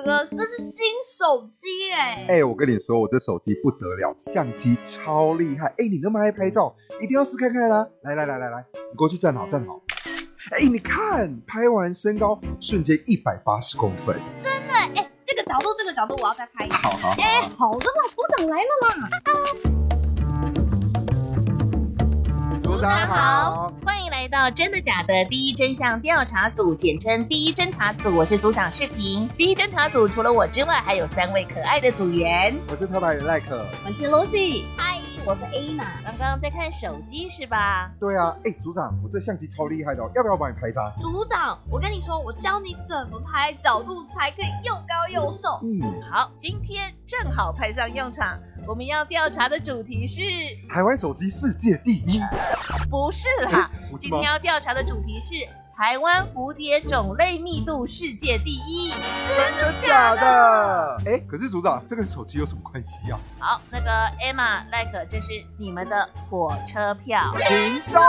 哥哥，这是新手机哎！哎，我跟你说，我这手机不得了，相机超厉害。哎，你那么爱拍照，一定要试看看啦！来来来来来，你过去站好站好。哎，你看，拍完身高瞬间一百八十公分，真的哎！这个角度，这个角度，我要再拍一好好。哎，好的啦，组长来了啦！组长好，欢迎来到真的假的第一真相调查组，简称第一侦查组。我是组长视频。第一侦查组除了我之外，还有三位可爱的组员。我是特派员赖可，我是 Lucy，嗨，我是 A 嘛。刚刚在看手机是吧？对啊，哎，组长，我这相机超厉害的，哦要不要帮你拍张？组长，我跟你说，我教你怎么拍，角度才可以又高又瘦。嗯，好，今天正好派上用场。我们要调查的主题是台湾手机世界第一，不是啦，今天要调查的主题是台湾蝴蝶种类密度世界第一，真的假的？哎，可是组长，这跟手机有什么关系啊？好，那个 Emma、Like，这是你们的火车票。屏东，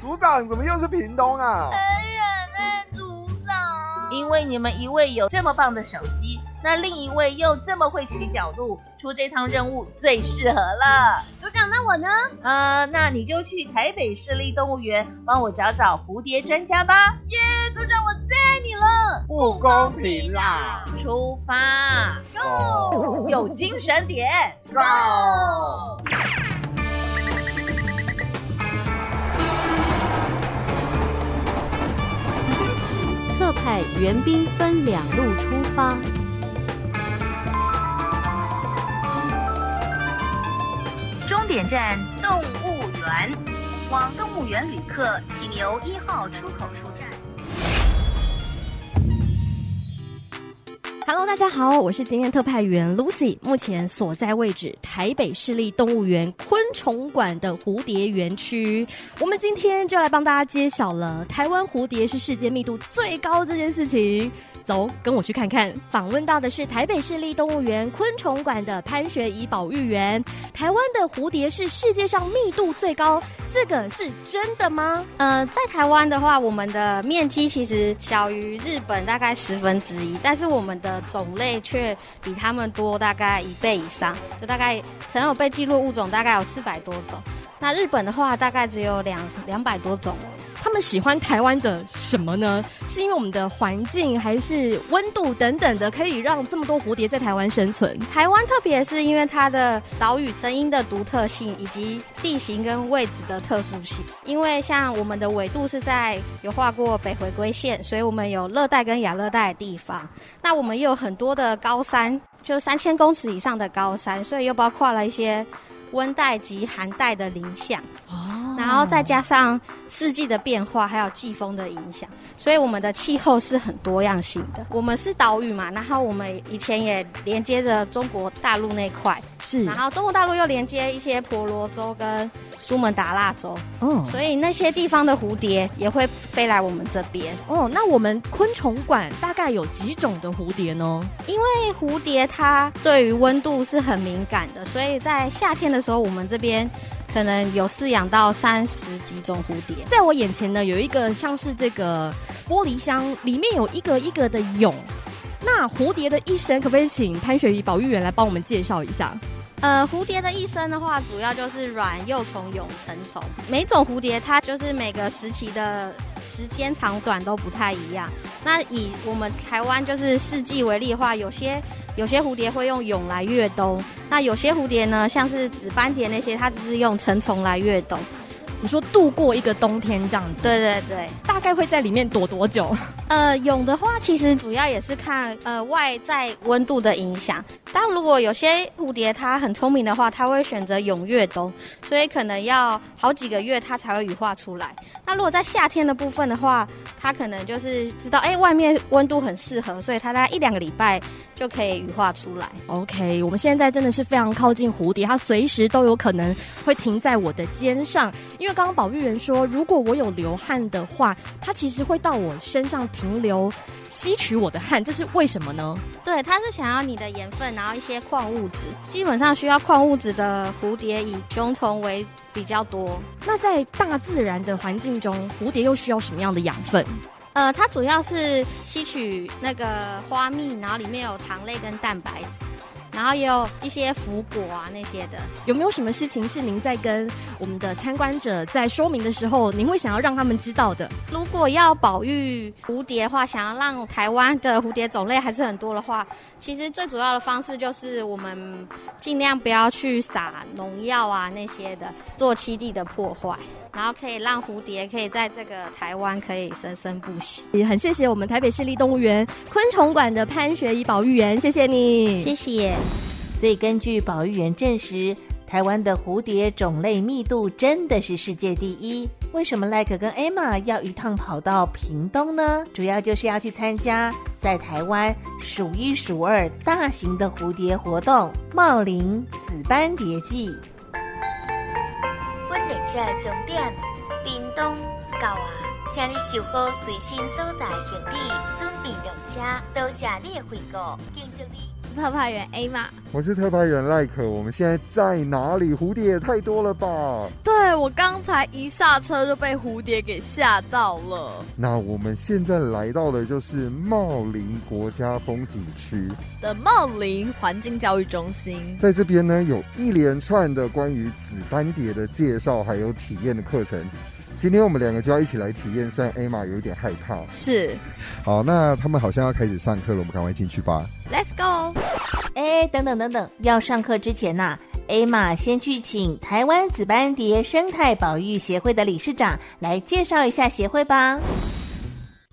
组长怎么又是屏东啊？很远呢，组长。因为你们一位有这么棒的手机。那另一位又这么会取角度，出这趟任务最适合了。组长，那我呢？呃，那你就去台北市立动物园帮我找找蝴蝶专家吧。耶，组长，我最爱你了。不公平啦！出发，Go！有精神点，Go！特派援兵分两路出发。点站动物园，往动物园旅客请由一号出口出站。Hello，大家好，我是今天特派员 Lucy，目前所在位置台北市立动物园昆虫馆的蝴蝶园区。我们今天就来帮大家揭晓了台湾蝴蝶是世界密度最高这件事情。走，跟我去看看。访问到的是台北市立动物园昆虫馆的潘学仪保育员。台湾的蝴蝶是世界上密度最高，这个是真的吗？呃，在台湾的话，我们的面积其实小于日本大概十分之一，但是我们的种类却比他们多大概一倍以上，就大概曾有被记录物种大概有四百多种。那日本的话，大概只有两两百多种。他们喜欢台湾的什么呢？是因为我们的环境，还是温度等等的，可以让这么多蝴蝶在台湾生存？台湾特别是因为它的岛屿声音的独特性，以及地形跟位置的特殊性。因为像我们的纬度是在有画过北回归线，所以我们有热带跟亚热带的地方。那我们也有很多的高山，就三千公尺以上的高山，所以又包括了一些温带及寒带的林相。然后再加上四季的变化，还有季风的影响，所以我们的气候是很多样性的。我们是岛屿嘛，然后我们以前也连接着中国大陆那块，是。然后中国大陆又连接一些婆罗洲跟苏门答腊州，哦，所以那些地方的蝴蝶也会飞来我们这边。哦，那我们昆虫馆大概有几种的蝴蝶呢？因为蝴蝶它对于温度是很敏感的，所以在夏天的时候，我们这边。可能有饲养到三十几种蝴蝶，在我眼前呢，有一个像是这个玻璃箱，里面有一个一个的蛹。那蝴蝶的一生，可不可以请潘雪怡保育员来帮我们介绍一下？呃，蝴蝶的一生的话，主要就是卵、幼虫、蛹、成虫。每种蝴蝶它就是每个时期的时间长短都不太一样。那以我们台湾就是四季为例的话，有些有些蝴蝶会用蛹来越冬，那有些蝴蝶呢，像是紫斑蝶那些，它只是用成虫来越冬。你说度过一个冬天这样子，对对对，大概会在里面躲多久？呃，蛹的话，其实主要也是看呃外在温度的影响。但如果有些蝴蝶它很聪明的话，它会选择永越冬，所以可能要好几个月它才会羽化出来。那如果在夏天的部分的话，它可能就是知道哎外面温度很适合，所以它大概一两个礼拜就可以羽化出来。OK，我们现在真的是非常靠近蝴蝶，它随时都有可能会停在我的肩上。因为刚刚保育员说，如果我有流汗的话，它其实会到我身上停留，吸取我的汗，这是为什么呢？对，它是想要你的盐分，然后一些矿物质。基本上需要矿物质的蝴蝶以雄虫为比较多。那在大自然的环境中，蝴蝶又需要什么样的养分？呃，它主要是吸取那个花蜜，然后里面有糖类跟蛋白质，然后也有一些福果啊那些的。有没有什么事情是您在跟我们的参观者在说明的时候，您会想要让他们知道的？如果要保育蝴蝶的话，想要让台湾的蝴蝶种类还是很多的话，其实最主要的方式就是我们尽量不要去撒农药啊那些的，做栖地的破坏，然后可以让蝴蝶可以在这个台湾可以生生不息。也很谢谢我们台北市立动物园昆虫馆的潘学怡保育员，谢谢你，谢谢。所以根据保育员证实，台湾的蝴蝶种类密度真的是世界第一。为什么赖可跟 Emma 要一趟跑到屏东呢？主要就是要去参加在台湾数一数二大型的蝴蝶活动——茂林紫斑蝶季。车的终点屏东到啊，请你收好随身所在行李，准备上车。多谢你的惠顾，敬祝你。特派员 A 嘛，我是特派员赖可，我们现在在哪里？蝴蝶也太多了吧？对我刚才一下车就被蝴蝶给吓到了。那我们现在来到的就是茂林国家风景区的茂林环境教育中心，在这边呢有一连串的关于紫斑蝶的介绍，还有体验的课程。今天我们两个就要一起来体验，虽然艾玛有一点害怕。是，好，那他们好像要开始上课了，我们赶快进去吧。Let's go！哎，等等等等，要上课之前呐、啊、，A 玛先去请台湾紫斑蝶生态保育协会的理事长来介绍一下协会吧。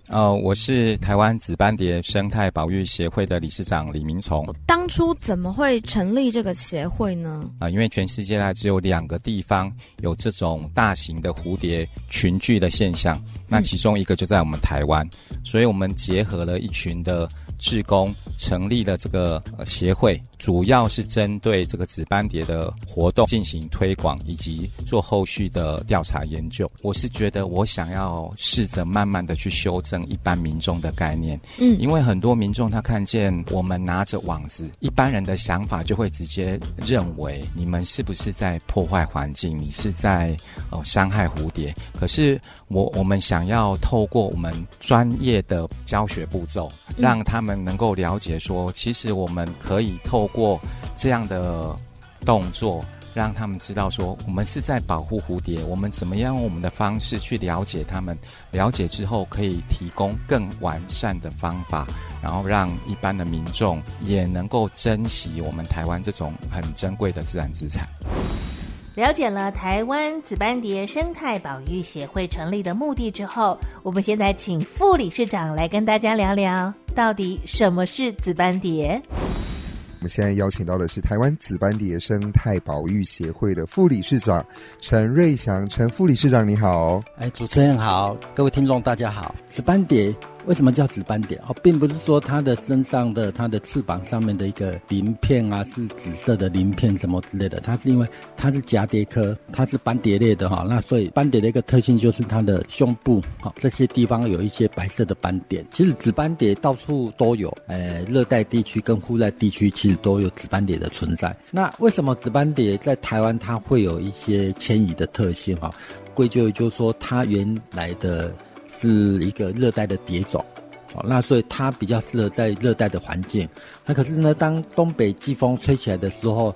呃，我是台湾紫斑蝶生态保育协会的理事长李明崇。当初怎么会成立这个协会呢？啊、呃，因为全世界呢只有两个地方有这种大型的蝴蝶群聚的现象，那其中一个就在我们台湾，嗯、所以我们结合了一群的志工，成立了这个、呃、协会，主要是针对这个紫斑蝶的活动进行推广，以及做后续的调查研究。我是觉得我想要试着慢慢的去修正。一般民众的概念，嗯，因为很多民众他看见我们拿着网子，一般人的想法就会直接认为你们是不是在破坏环境，你是在呃伤害蝴蝶。可是我我们想要透过我们专业的教学步骤，让他们能够了解说，其实我们可以透透过这样的动作。让他们知道说，我们是在保护蝴蝶，我们怎么样用我们的方式去了解他们，了解之后可以提供更完善的方法，然后让一般的民众也能够珍惜我们台湾这种很珍贵的自然资产。了解了台湾紫斑蝶生态保育协会成立的目的之后，我们现在请副理事长来跟大家聊聊，到底什么是紫斑蝶。我们现在邀请到的是台湾紫斑蝶生态保育协会的副理事长陈瑞祥，陈副理事长你好。哎，主持人好，各位听众大家好。紫斑蝶为什么叫紫斑蝶？哦，并不是说它的身上的它的翅膀上面的一个鳞片啊是紫色的鳞片什么之类的，它是因为它是蛱蝶科，它是斑蝶类的哈、那所以斑蝶的一个特性就是它的胸部哈、哦、这些地方有一些白色的斑点。其实紫斑蝶到处都有，呃，热带地区跟户外地区其实都有紫斑蝶的存在。那为什么紫斑蝶在台湾它会有一些迁移的特性哈？归咎于就是说它原来的。是一个热带的蝶种，哦，那所以它比较适合在热带的环境。那可是呢，当东北季风吹起来的时候，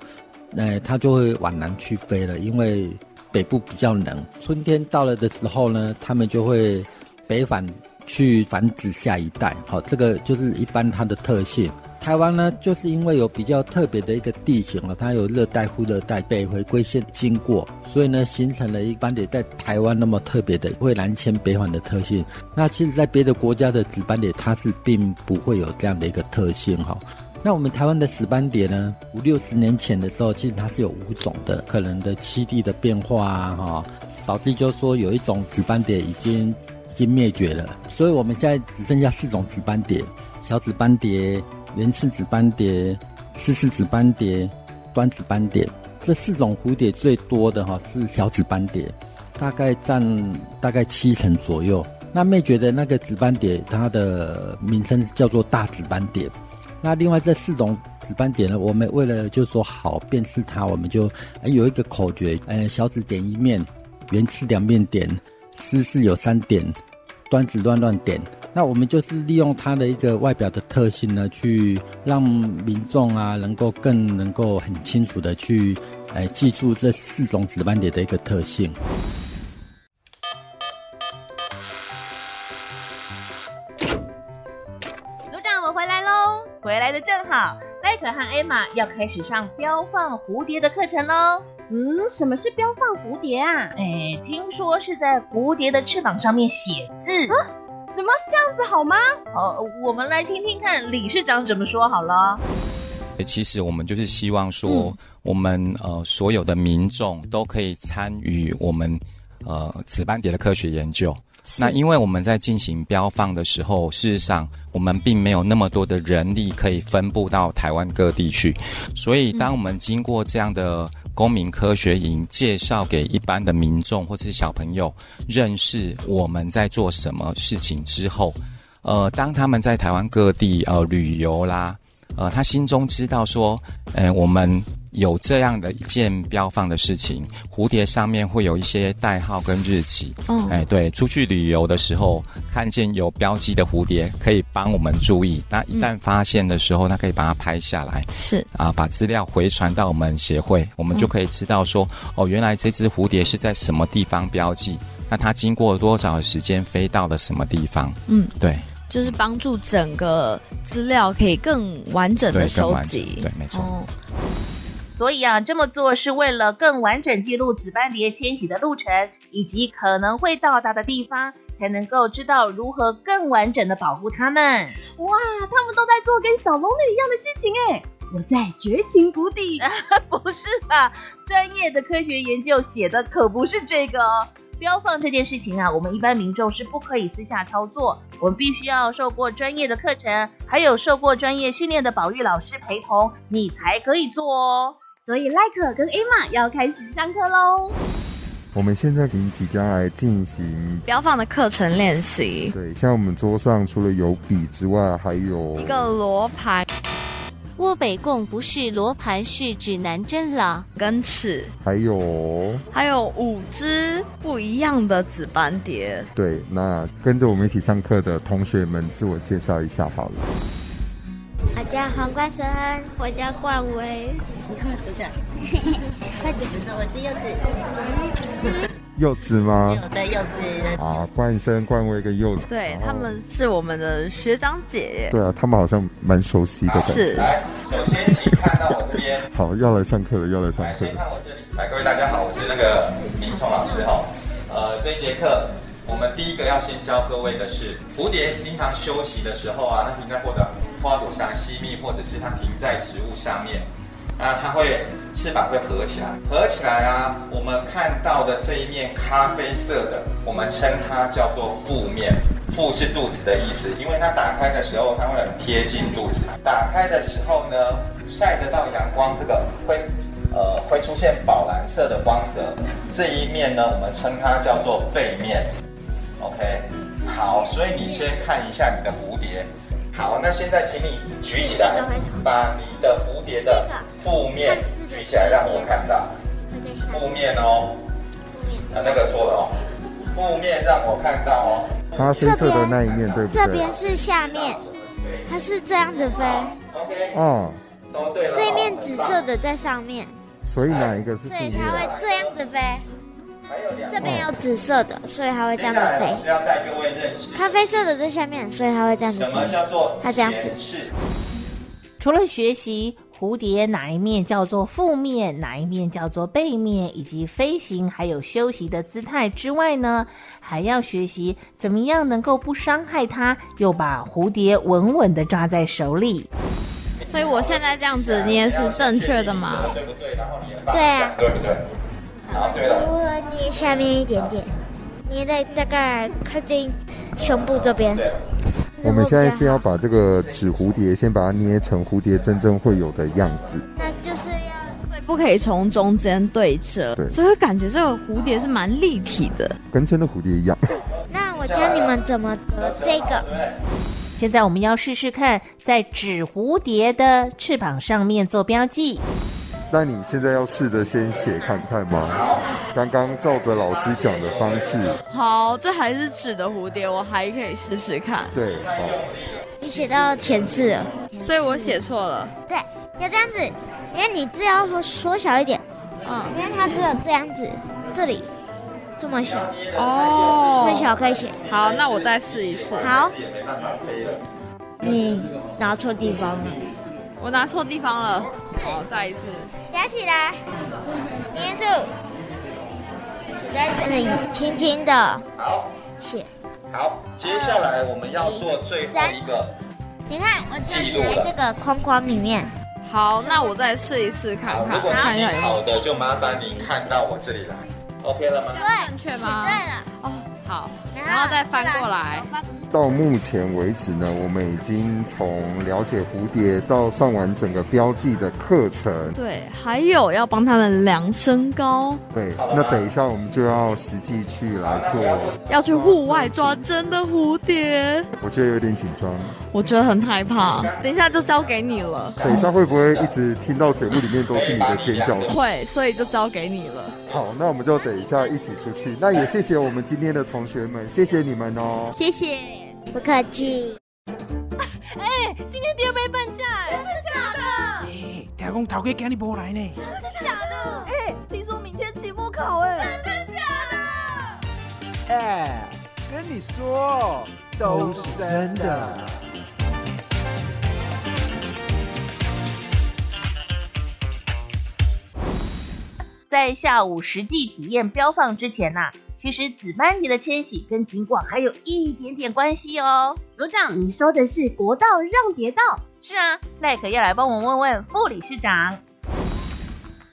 呃，它就会往南去飞了，因为北部比较冷。春天到了的时候呢，它们就会北返去繁殖下一代。好、这个就是一般它的特性。台湾呢，就是因为有比较特别的一个地形啊，它有热带、副热带、北回归线经过，所以呢，形成了一斑蝶在台湾那么特别的会南迁北返的特性。那其实，在别的国家的紫斑蝶，它是并不会有这样的一个特性哈。那我们台湾的紫斑蝶呢，五六十年前的时候，其实它是有五种的可能的栖地的变化啊，哈，导致就是说有一种紫斑蝶已经已经灭绝了，所以我们现在只剩下四种紫斑蝶：小紫斑蝶、圆翅紫斑蝶、丝丝紫斑蝶、端紫斑蝶。这四种蝴蝶最多的哈是小紫斑蝶，大概占大概七成左右。那灭绝的那个紫斑蝶，它的名称叫做大紫斑蝶。那另外这四种紫斑蝶呢，我们为了就说好辨识它，我们就有一个口诀，呃，小紫点一面，圆翅两面点，丝丝有三点，端子乱乱点。那我们就是利用它的一个外表的特性呢，去让民众啊能够更能够很清楚的去，呃，记住这四种紫斑蝶的一个特性。组长，我回来的正好，赖可和艾玛要开始上标放蝴蝶的课程喽。嗯，什么是标放蝴蝶啊？哎，听说是在蝴蝶的翅膀上面写字。啊？什么这样子好吗？好，我们来听听看理事长怎么说好了。其实我们就是希望说，我们呃所有的民众都可以参与我们呃紫斑蝶的科学研究。那因为我们在进行标放的时候，事实上我们并没有那么多的人力可以分布到台湾各地去，所以当我们经过这样的公民科学营介绍给一般的民众或者是小朋友认识我们在做什么事情之后，呃，当他们在台湾各地呃旅游啦，呃，他心中知道说，呃，我们。有这样的一件标放的事情，蝴蝶上面会有一些代号跟日期。哦，哎，对，出去旅游的时候看见有标记的蝴蝶，可以帮我们注意。那一旦发现的时候，那可以把它拍下来。是啊，把资料回传到我们协会，我们就可以知道说，哦，原来这只蝴蝶是在什么地方标记，那它经过多少时间飞到了什么地方？嗯，对，就是帮助整个资料可以更完整的收集。对，没错。所以啊，这么做是为了更完整记录紫斑蝶迁徙的路程，以及可能会到达的地方，才能够知道如何更完整的保护它们。哇，他们都在做跟小龙女一样的事情哎！我在绝情谷底，不是啊，专业的科学研究写的可不是这个哦。标放这件事情啊，我们一般民众是不可以私下操作，我们必须要受过专业的课程，还有受过专业训练的保育老师陪同，你才可以做哦。所以赖可跟 Emma 要开始上课喽。我们现在已经即将来进行标放的课程练习。对，像我们桌上除了有笔之外，还有一个罗盘。窝北贡不是罗盘，是指南针了。跟尺。还有还有五只不一样的紫斑蝶。对，那跟着我们一起上课的同学们，自我介绍一下好了。我叫黄冠生，我叫冠威。快点，我是柚子。柚子吗？对，柚子。啊，冠生、冠威跟柚子。对，他们是我们的学长姐。对啊，他们好像蛮熟悉的。是。来，首先请看到我这边。好，要来上课了，要来上课。先看我这里。来，各位大家好，我是那个林聪老师哈。呃，这一节课。我们第一个要先教各位的是，蝴蝶平常休息的时候啊，它停在或者花朵上吸蜜，或者是它停在植物上面，那它会翅膀会合起来，合起来啊，我们看到的这一面咖啡色的，我们称它叫做腹面，腹是肚子的意思，因为它打开的时候它会很贴近肚子，打开的时候呢，晒得到阳光，这个会呃会出现宝蓝色的光泽，这一面呢，我们称它叫做背面。OK，好，所以你先看一下你的蝴蝶。好，那现在请你举起来，把你的蝴蝶的负面举起来，让我看到。负面哦，啊，那个错了哦，负面让我看到哦。咖啡色的那一面对不对？这边是下面，它是这样子飞。OK，哦，都对了。这一面紫色的在上面。所以哪一个是？所以它会这样子飞。这边有紫色的，所以它会这样子飞。咖啡色的在下面，所以它会这样子飞。什么叫做它这样子。除了学习蝴蝶哪一面叫做负面，哪一面叫做背面，以及飞行还有休息的姿态之外呢，还要学习怎么样能够不伤害它，又把蝴蝶稳稳的抓在手里。所以我现在这样子捏是正确的吗？对不对？然后你对啊对不对？好，对了。我捏下面一点点，捏在大概靠近胸部这边。我们现在是要把这个纸蝴蝶先把它捏成蝴蝶真正会有的样子。那就是要所以不可以从中间对折，对所以感觉这个蝴蝶是蛮立体的。跟真的蝴蝶一样。那我教你们怎么折这个。现在我们要试试看，在纸蝴蝶的翅膀上面做标记。那你现在要试着先写看看吗？刚刚照着老师讲的方式，好，这还是纸的蝴蝶，我还可以试试看。对，好，你写到前四了，所以我写错了。对，要这样子，因为你字要缩小一点，嗯，因为它只有这样子，这里这么小，哦，这么小可以写。好，那我再试一次。好，你拿错地方了，我拿错地方了。好，再一次。夹起来，捏住，写在这里，轻轻的好，写。好，接下来我们要做最后一个。你看，我站在这个框框里面。好，那我再试一次看好，看。如果看好的，就麻烦你看到我这里来，OK 了吗？对，正确吗？对了。哦，好，然后再翻过来。到目前为止呢，我们已经从了解蝴蝶到上完整个标记的课程。对，还有要帮他们量身高，对，那等一下我们就要实际去来做。要去户外抓真的蝴蝶，我觉得有点紧张。我觉得很害怕。等一下就交给你了。等一下会不会一直听到节目里面都是你的尖叫声？会，所以就交给你了。好，那我们就等一下一起出去。那也谢谢我们今天的同学们，谢谢你们哦。谢谢，不客气。哎，今天第二杯半价，真的假的？哎，听讲头家今日无来呢。真的假的？哎，听说明天期末考，哎，真的假的？哎，跟你说，都是真的。在下午实际体验标放之前呐、其实紫斑蝶的迁徙跟景广还有一点点关系哦。组长，你说的是国道让蝶道？是啊，赖可要来帮我问问副理事长。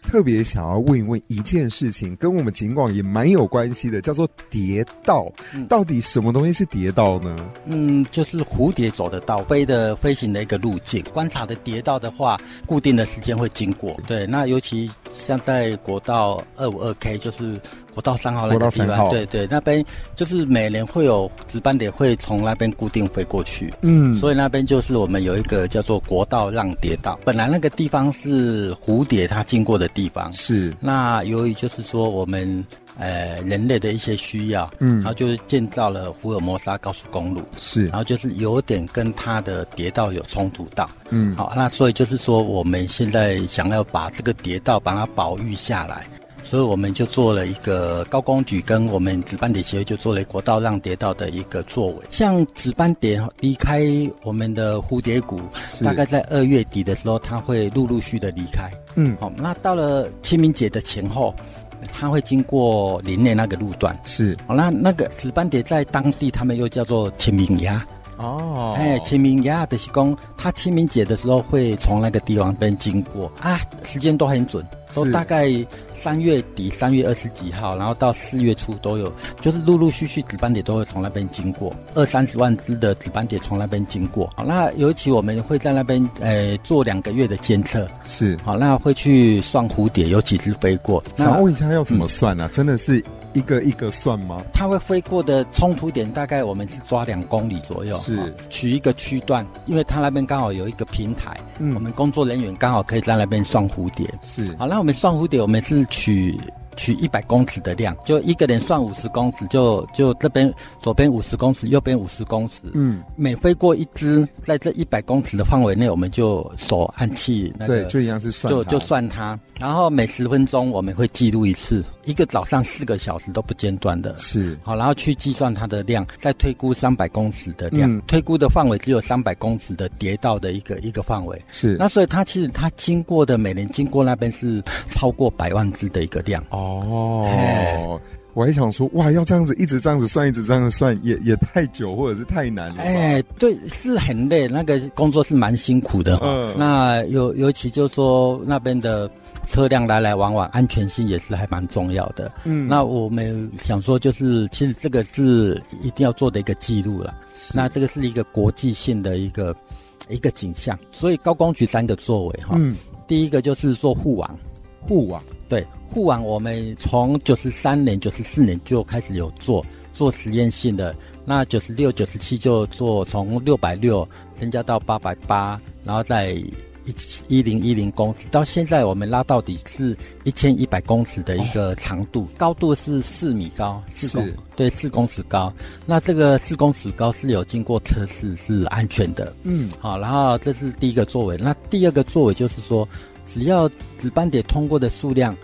特别想要问一问一件事情，跟我们景广也蛮有关系的，叫做蝶道。到底什么东西是蝶道呢？嗯，就是蝴蝶走的道，飞的飞行的一个路径。观察的蝶道的话，固定的时间会经过。对，那尤其像在国道二五二 K，就是国道三号那个地方，对对，那边就是每年会有值班点会从那边固定飞过去。嗯。所以那边就是我们有一个叫做国道让蝶道。本来那个地方是蝴蝶它经过的地方，是。那由于就是说我们呃人类的一些需要，嗯。然后就是建造了福尔摩沙高速公路，是。然后就是有点跟它的蝶道有冲突到，嗯。好，那所以就是说我们现在想要把这个蝶道把它保育下来。所以我们就做了一个高工局跟我们紫斑蝶协会就做了国道让蝶道的一个作为。像紫斑蝶离开我们的蝴蝶谷，大概在二月底的时候，它会陆陆续的离开。嗯好，那到了清明节的前后，它会经过林内那个路段。是好，那那个紫斑蝶在当地他们又叫做清明鸭。哦。哎，清明呀的是公，他清明节的时候会从那个地方边经过。啊，时间都很准，都大概三月底三月二十几号，然后到四月初都有，就是陆陆续续紫斑蝶都会从那边经过，二三十万只的紫斑蝶从那边经过。好，那尤其我们会在那边呃做两个月的监测，是。好，那会去算蝴蝶有几只飞过。想问一下要怎么算呢、啊？真的是一个一个算吗？它会飞过的冲突点大概我们是抓两公里左右，是哦取一个区段，因为它那边刚好有一个平台，嗯我们工作人员刚好可以在那边算蝴蝶。是好，那我们算蝴蝶，我们是取。取一百公尺的量，就一个人算五十公尺，就就这边左边五十公尺，右边五十公尺。嗯，每飞过一只，在这一百公尺的范围内，我们就手按器那个，对就一样是算就就算它。然后每十分钟我们会记录一次，一个早上四个小时都不间断的，是。好，然后去计算它的量，再推估三百公尺的量，嗯。推估的范围只有三百公尺的跌道的一个一个范围，是。那所以它其实它经过的每年经过那边是超过百万只的一个量。哦。我还想说，哇，要这样子一直这样子算，一直这样子算，也也太久或者是太难了。哎，对，是很累，那个工作是蛮辛苦的哈。嗯那尤尤其就是说那边的车辆来来往往，安全性也是还蛮重要的。嗯那我们想说，就是其实这个是一定要做的一个记录了。那这个是一个国际性的一个一个景象，所以高工局三个作为哈。嗯，第一个就是做护网，护网对护网，我们从九十三年、九十四年就开始有做做实验性的，那九十六、九十七就做从六百六增加到八百八，然后再一一零一零公尺，到现在我们拉到底是一千一百公尺的一个长度，高度是四米高，四公对四公尺高。那这个四公尺高是有经过测试是安全的，嗯，好，然后这是第一个作为。那第二个作为就是说，只要值班点通过的数量，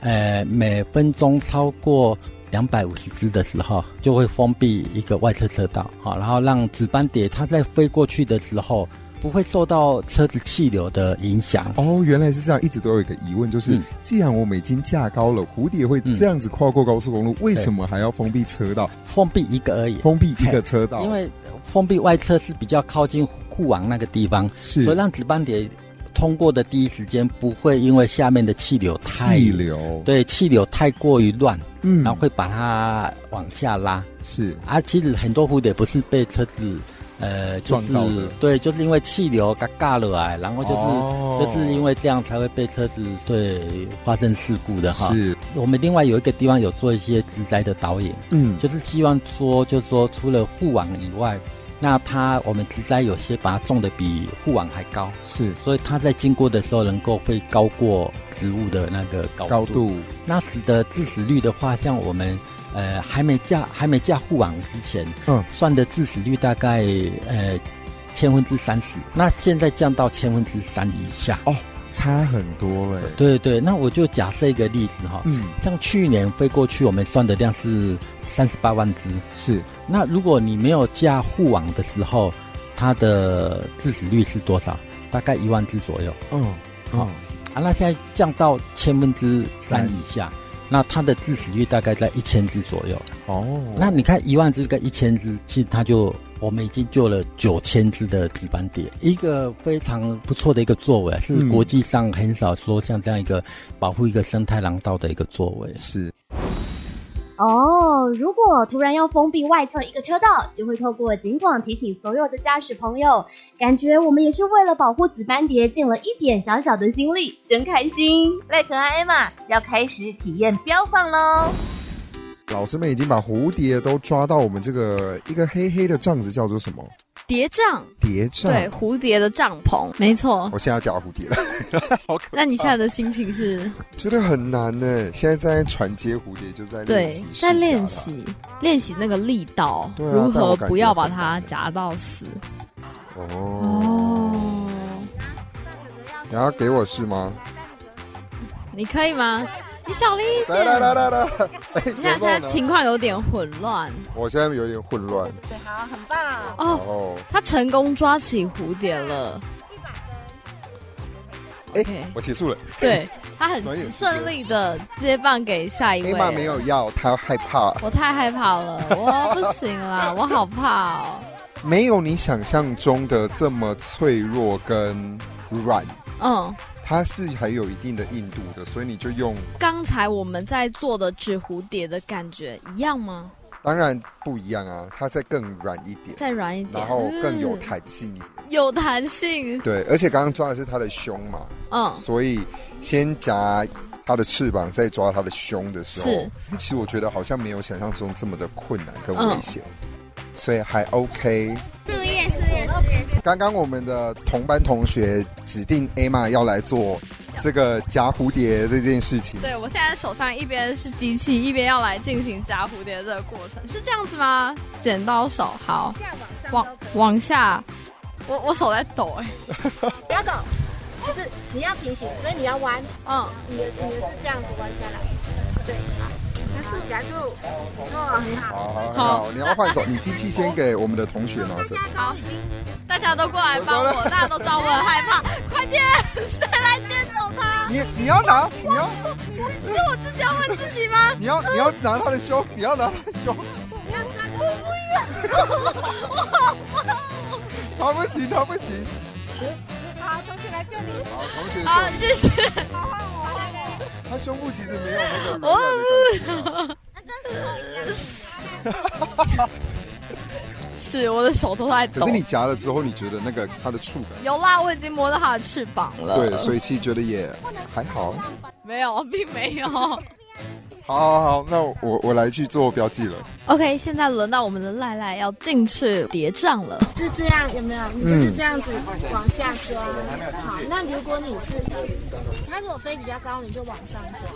呃，每分钟超过两百五十只的时候，就会封闭一个外侧车道，好，然后让紫斑蝶它在飞过去的时候，不会受到车子气流的影响。哦，原来是这样，一直都有一个疑问，就是、嗯。既然我们已经架高了，蝴蝶会这样子跨过高速公路，为什么还要封闭车道？封闭一个而已，封闭一个车道，因为封闭外侧是比较靠近护网那个地方，是。所以让紫斑蝶通过的第一时间不会因为下面的气流太气流对气流太过于乱，嗯然后会把它往下拉。是啊，其实很多蝴蝶不是被车子。呃，就是撞到的对，就是因为气流嘎嘎了啊，然后就是、哦就是因为这样才会被车子对发生事故的哈。是，我们另外有一个地方有做一些植栽的导引，嗯就是希望说，就是说除了护网以外，那它我们植栽有些把它种的比护网还高，是，所以它在经过的时候能够会高过植物的那个高度，高度。那使得致死率的话，像我们呃还没架还没架护网之前，嗯，算的致死率大概呃千分之三十，那现在降到千分之三以下，哦，差很多哎，对对，那我就假设一个例子哈，嗯，像去年飞过去，我们算的量是三十八万只，是。那如果你没有架护网的时候，它的致死率是多少？大概一万只左右。嗯，好、啊，那现在降到千分之三以下，那它的致死率大概在一千只左右。哦，那你看一万只跟一千只，其实它就我们已经做了九千只的紫斑蝶，一个非常不错的一个作为，是嗯国际上很少说像这样一个保护一个生态廊道的一个作为。是。哦，如果突然要封闭外侧一个车道，就会透过警广提醒所有的驾驶朋友，感觉我们也是为了保护紫斑蝶尽了一点小小的心力，真开心。赖可爱 Emma 要开始体验标放喽。老师们已经把蝴蝶都抓到我们这个一个黑黑的帐子，叫做什么？蝶帐，蝶帐。对，蝴蝶的帐篷，没错。我现在要讲蝴蝶了，好可怕。那你现在的心情是？觉得很难呢。现在在传接蝴蝶，就在对练习，在练习练习那个力道，对啊如何不要把它夹到死。哦，你要给我是吗？你可以吗？你小力一点。来来来来来，哎，你看现在情况有点混乱我现在有点混乱。对，好，很棒。哦。哦，他成功抓起蝴蝶了。哎，我结束了。对他很顺利的接棒给下一位。Emma 没有要，他害怕。我太害怕了，我不行啦，我好怕哦。没有你想象中的这么脆弱跟软，嗯，它是还有一定的硬度的，所以你就用，刚才我们在做的纸蝴蝶的感觉一样吗？当然不一样啊，它再更软一点，再软一点，然后更有嗯弹性一点。有弹性。对，而且刚刚抓的是它的胸嘛，嗯所以先夹它的翅膀，再抓它的胸的时候，其实我觉得好像没有想象中这么的困难跟嗯危险，所以还 OK。树叶，树叶，树叶。刚刚我们的同班同学指定 Emma 要来做这个夹蝴蝶这件事情，对我现在手上一边是机器，一边要来进行夹蝴蝶的这个过程，是这样子吗？剪刀手，好，往往下，我我手在抖哎、不要抖，就是你要平行，所以你要弯。嗯，你的你的是这样子弯下来。对，夹住，哦，很好。好好，你要换手，你机器先给我们的同学拿着。好，大家都过来帮我，大家都知道我很害怕，快点，谁来接走他？你你要拿，你要，不是我自己要问自己吗？你要你要拿他的胸，你要拿他的胸。他不行，他不行。好，同学来救你。好，同学好，谢谢。好，他胸部其实没有那个软软的感觉。是，我的手都在抖。可是你夹了之后，你觉得那个它的触感？有啦，我已经摸到它的翅膀了。对，所以其实觉得也还好。没有，并没有。好，好，好，那我我来去做标记了。OK，现在轮到我们的赖赖要进去叠杖了。是这样，有没有？你就是这样子往下抓。好，那如果你是他如果飞比较高，你就往上抓。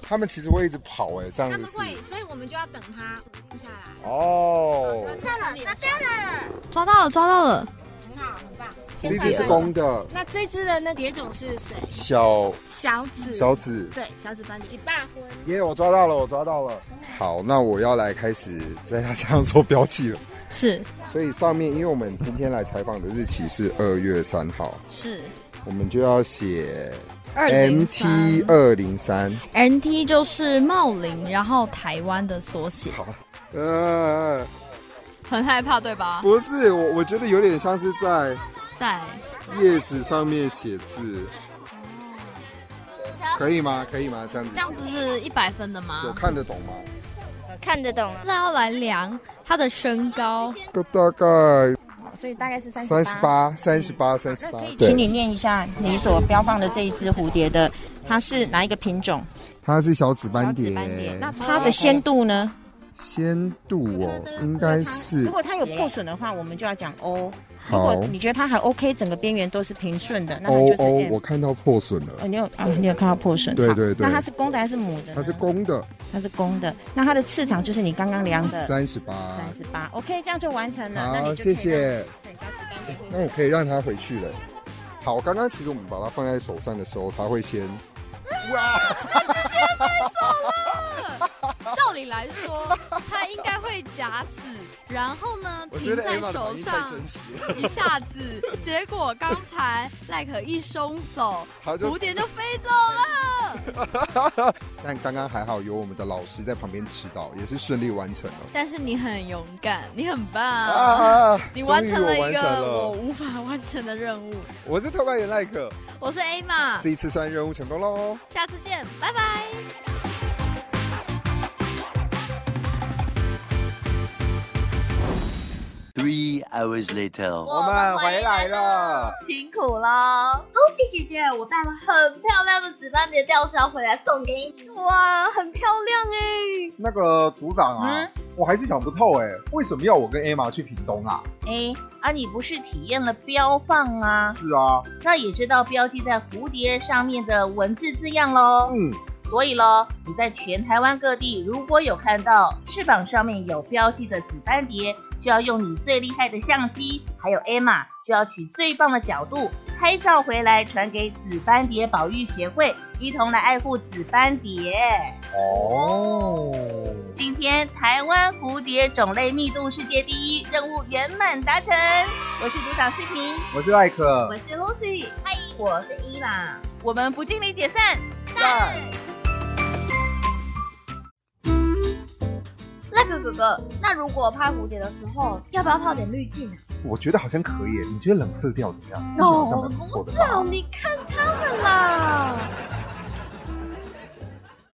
他们其实会一直跑，哎，这样子。他们会，所以我们就要等它停下来。哦。抓到了，抓到了，抓到了，抓到了。很好，很棒。这只是公的。那这只的那蝶种是谁？小小紫。小紫。对，小紫斑蝶。几霸婚。耶，我抓到了，我抓到了。好，那我要来开始在它身上做标记了。是。所以上面，因为我们今天来采访的日期是二月三号。是。我们就要写 MT 二零三。，M T 就是茂林，然后台湾的缩写。好。呃。很害怕，对吧？不是，我我觉得有点像是在在叶子上面写字。可以吗？可以吗？这样子。这样子是一百分的吗？有看得懂吗？看得懂。现在要来量他的身高。大概。所以大概是三三十八，三十八，三十八。请你念一下你所标放的这一只蝴蝶的，它是哪一个品种？它是小紫斑蝶。那它的鲜度呢？鲜度哦，应该是。如果它有破损的话，我们就要讲 O。如好果你觉得它还 OK，整个边缘都是平顺的，那就是哦，M。我看到破损了。哦，你有啊？你有看到破损？好对对对那它是公的还是母的？它是公的，它是公的。那它的翅长就是你刚刚量的三十八。三十八，OK，这样就完成了。好，谢谢。那我可以让它回去了。好，刚刚其实我们把它放在手上的时候，它会先。哇！直接飞走了。照理来说，他应该会假死，然后呢 停在手上一下子，结果刚才赖可一松手，蝴蝶就飞走了。但刚刚还好有我们的老师在旁边指导，也是顺利完成了。但是你很勇敢，你很棒，啊你完成了一个我无法完成的任务。我是特派员赖克，我是 A 玛，这一次算任务成功喽。下次见，拜拜。Three hours later，我们回来了，辛苦了。Lucy 姐姐，我带了很漂亮的紫斑蝶吊扇回来送给你。哇，很漂亮哎！那个组长啊，我还是想不透哎，为什么要我跟 Emma 去屏东啊？哎，啊，你不是体验了标放啊？是啊，那也知道标记在蝴蝶上面的文字字样喽。嗯，所以喽，你在全台湾各地如果有看到翅膀上面有标记的紫斑蝶，就要用你最厉害的相机，还有 Emma 就要取最棒的角度拍照回来，传给紫斑蝶保育协会，一同来爱护紫斑蝶。哦，今天台湾蝴蝶种类密度世界第一任务圆满达成，我是组长视频，我是艾可我，是 Lucy，嗨，我是伊娃。我们不敬礼解散。赞。哥哥，那如果拍蝴蝶的时候，要不要套点滤镜啊？我觉得好像可以。你觉得冷色调怎么样？听起来好像不错的。这你看他们啦。